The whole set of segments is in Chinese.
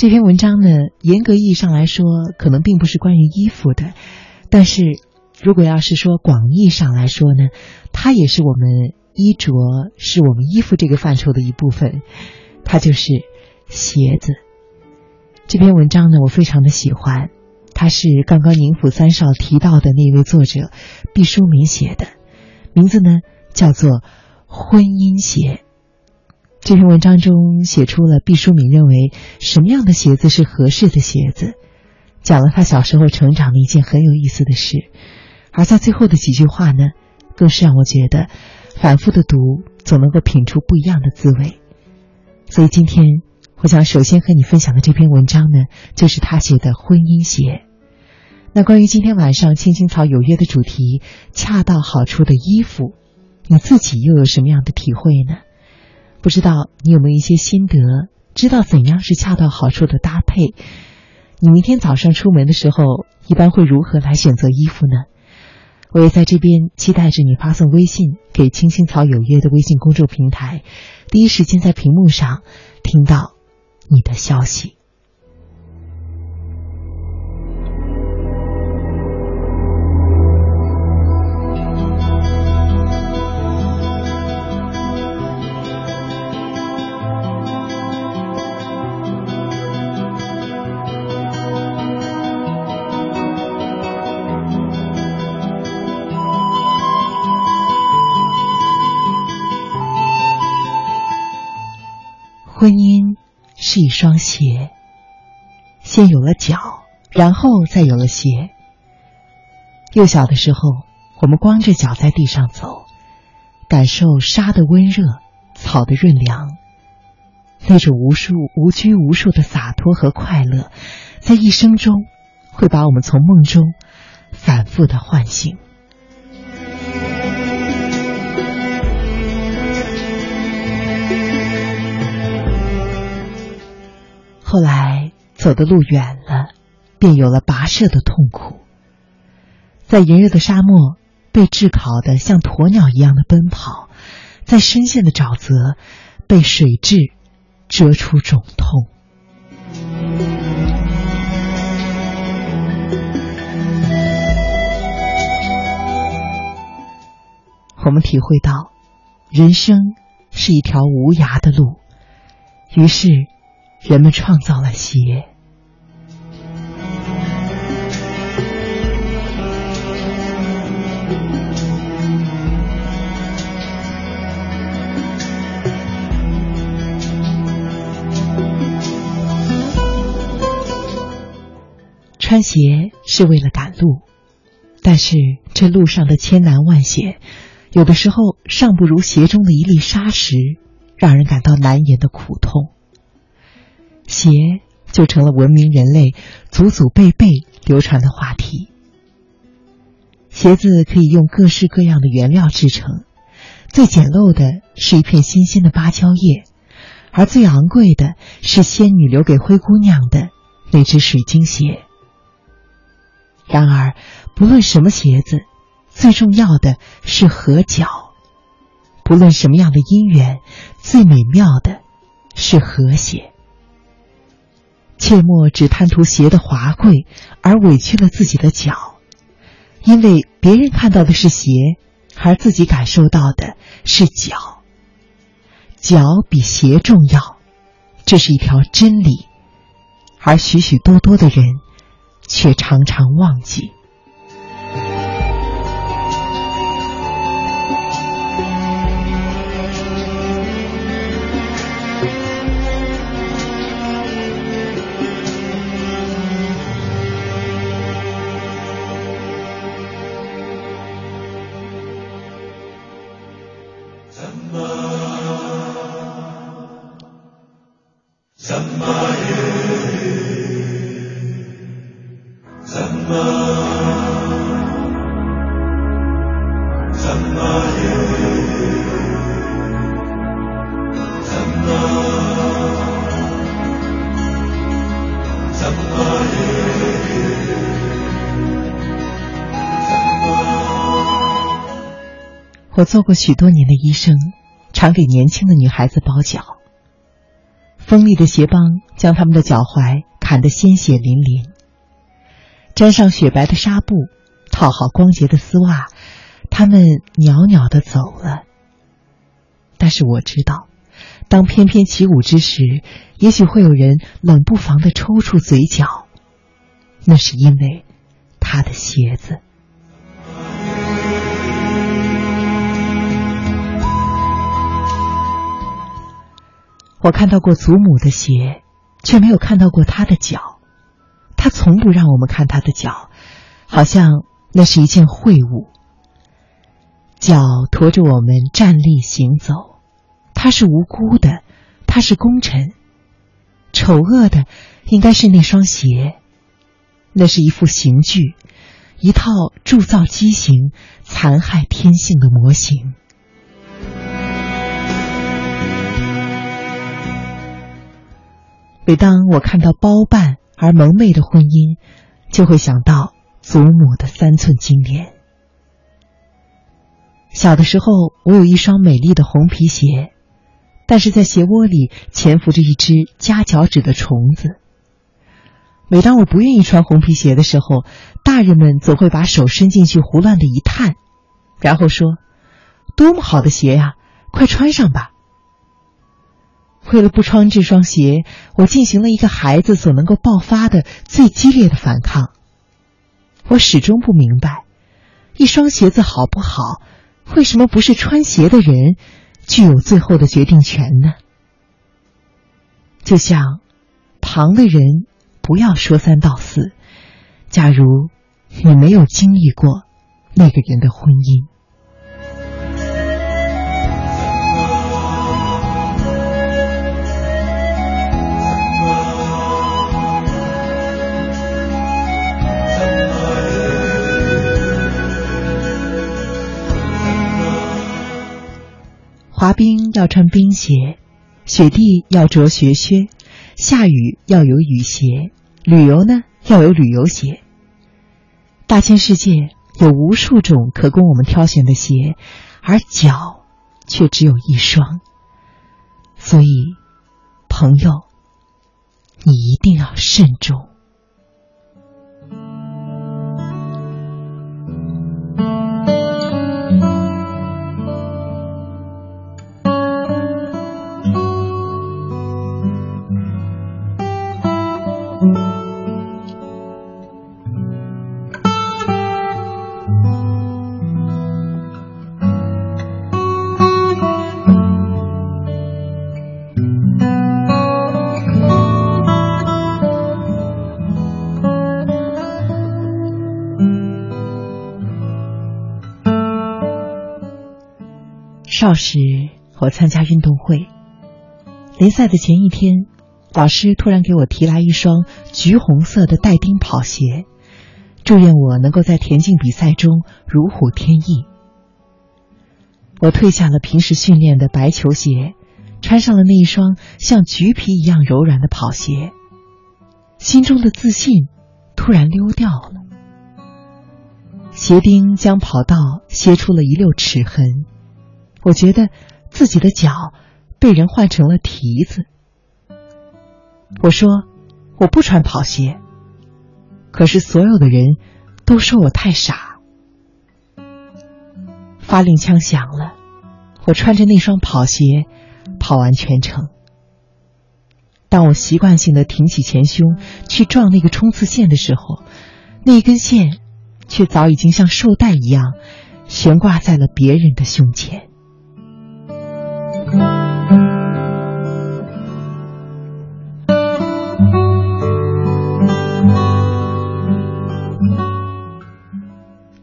这篇文章呢，严格意义上来说，可能并不是关于衣服的，但是如果要是说广义上来说呢，它也是我们衣着，是我们衣服这个范畴的一部分，它就是鞋子。这篇文章呢，我非常的喜欢，它是刚刚宁府三少提到的那位作者毕淑敏写的，名字呢叫做《婚姻鞋》。这篇文章中写出了毕淑敏认为什么样的鞋子是合适的鞋子，讲了他小时候成长的一件很有意思的事，而在最后的几句话呢，更是让我觉得反复的读总能够品出不一样的滋味。所以今天我想首先和你分享的这篇文章呢，就是他写的《婚姻鞋》。那关于今天晚上青青草有约的主题“恰到好处的衣服”，你自己又有什么样的体会呢？不知道你有没有一些心得？知道怎样是恰到好处的搭配？你明天早上出门的时候，一般会如何来选择衣服呢？我也在这边期待着你发送微信给“青青草有约”的微信公众平台，第一时间在屏幕上听到你的消息。是一双鞋，先有了脚，然后再有了鞋。幼小的时候，我们光着脚在地上走，感受沙的温热，草的润凉，那种无数无拘无束的洒脱和快乐，在一生中会把我们从梦中反复的唤醒。后来走的路远了，便有了跋涉的痛苦。在炎热的沙漠，被炙烤的像鸵鸟一样的奔跑；在深陷的沼泽，被水蛭蛰出肿痛。我们体会到，人生是一条无涯的路，于是。人们创造了鞋。穿鞋是为了赶路，但是这路上的千难万险，有的时候尚不如鞋中的一粒沙石，让人感到难言的苦痛。鞋就成了文明人类祖祖辈辈流传的话题。鞋子可以用各式各样的原料制成，最简陋的是一片新鲜的芭蕉叶，而最昂贵的是仙女留给灰姑娘的那只水晶鞋。然而，不论什么鞋子，最重要的是合脚；不论什么样的姻缘，最美妙的是和谐。切莫只贪图鞋的华贵，而委屈了自己的脚，因为别人看到的是鞋，而自己感受到的是脚。脚比鞋重要，这是一条真理，而许许多多的人却常常忘记。Amen. 我做过许多年的医生，常给年轻的女孩子包脚。锋利的鞋帮将他们的脚踝砍得鲜血淋淋。沾上雪白的纱布，套好光洁的丝袜，他们袅袅的走了。但是我知道，当翩翩起舞之时，也许会有人冷不防的抽搐嘴角，那是因为他的鞋子。我看到过祖母的鞋，却没有看到过她的脚。她从不让我们看她的脚，好像那是一件秽物。脚驮着我们站立行走，他是无辜的，他是功臣。丑恶的应该是那双鞋，那是一副刑具，一套铸造畸形、残害天性的模型。每当我看到包办而蒙昧的婚姻，就会想到祖母的三寸金莲。小的时候，我有一双美丽的红皮鞋，但是在鞋窝里潜伏着一只夹脚趾的虫子。每当我不愿意穿红皮鞋的时候，大人们总会把手伸进去胡乱的一探，然后说：“多么好的鞋呀，快穿上吧。”为了不穿这双鞋，我进行了一个孩子所能够爆发的最激烈的反抗。我始终不明白，一双鞋子好不好，为什么不是穿鞋的人具有最后的决定权呢？就像旁的人不要说三道四，假如你没有经历过那个人的婚姻。滑冰要穿冰鞋，雪地要着雪靴，下雨要有雨鞋，旅游呢要有旅游鞋。大千世界有无数种可供我们挑选的鞋，而脚却只有一双。所以，朋友，你一定要慎重。少时，我参加运动会，联赛的前一天，老师突然给我提来一双橘红色的带钉跑鞋，祝愿我能够在田径比赛中如虎添翼。我褪下了平时训练的白球鞋，穿上了那一双像橘皮一样柔软的跑鞋，心中的自信突然溜掉了，鞋钉将跑道削出了一溜齿痕。我觉得自己的脚被人换成了蹄子。我说我不穿跑鞋，可是所有的人都说我太傻。发令枪响了，我穿着那双跑鞋跑完全程。当我习惯性的挺起前胸去撞那个冲刺线的时候，那根线却早已经像绶带一样悬挂在了别人的胸前。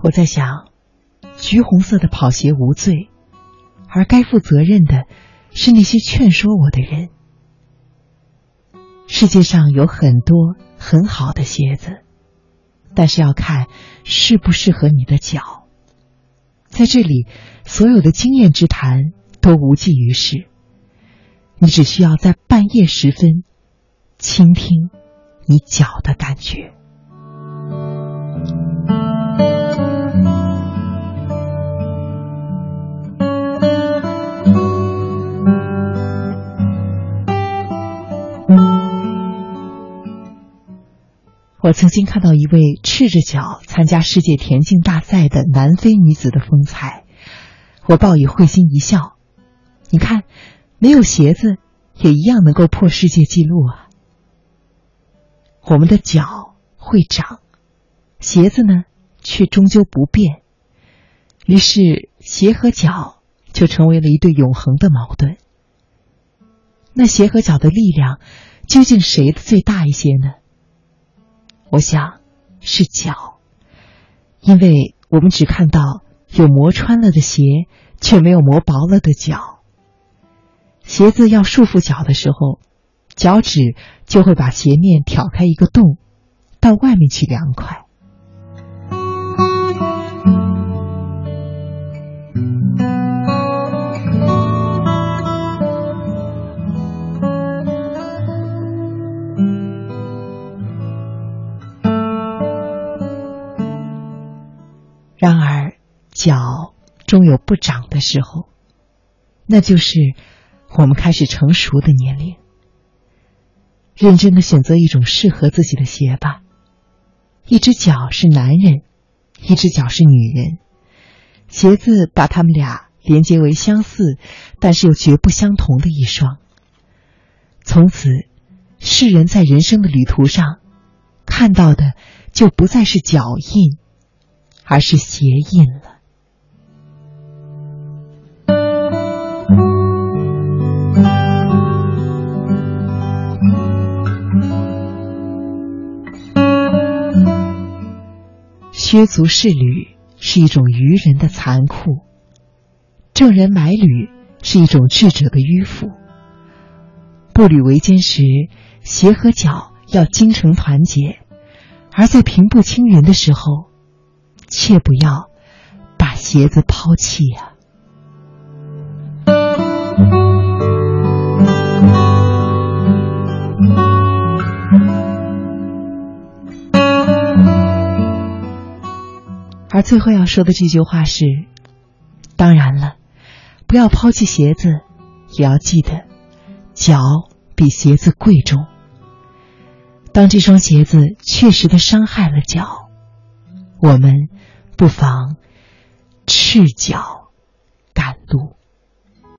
我在想，橘红色的跑鞋无罪，而该负责任的是那些劝说我的人。世界上有很多很好的鞋子，但是要看适不适合你的脚。在这里，所有的经验之谈都无济于事你只需要在半夜时分倾听你脚的感觉。我曾经看到一位赤着脚参加世界田径大赛的南非女子的风采我报以会心一笑你看，没有鞋子也一样能够破世界纪录啊！我们的脚会长，鞋子呢却终究不变，于是鞋和脚就成为了一对永恒的矛盾。那鞋和脚的力量究竟谁的最大一些呢？我想是脚，因为我们只看到有磨穿了的鞋，却没有磨薄了的脚。鞋子要束缚脚的时候，脚趾就会把鞋面挑开一个洞，到外面去凉快。然而，脚终有不长的时候，那就是我们开始成熟的年龄。认真的选择一种适合自己的鞋吧。一只脚是男人，一只脚是女人，鞋子把他们俩连接为相似，但是又绝不相同的一双。从此，世人在人生的旅途上看到的就不再是脚印。而是鞋印了。削足适履是一种愚人的残酷，正人买履是一种智者的迂腐。步履维艰时，鞋和脚要精诚团结；而在平步青云的时候，切不要把鞋子抛弃呀！而最后要说的这句话是：当然了，不要抛弃鞋子，也要记得，脚比鞋子贵重。当这双鞋子确实的伤害了脚，我们。不妨赤脚。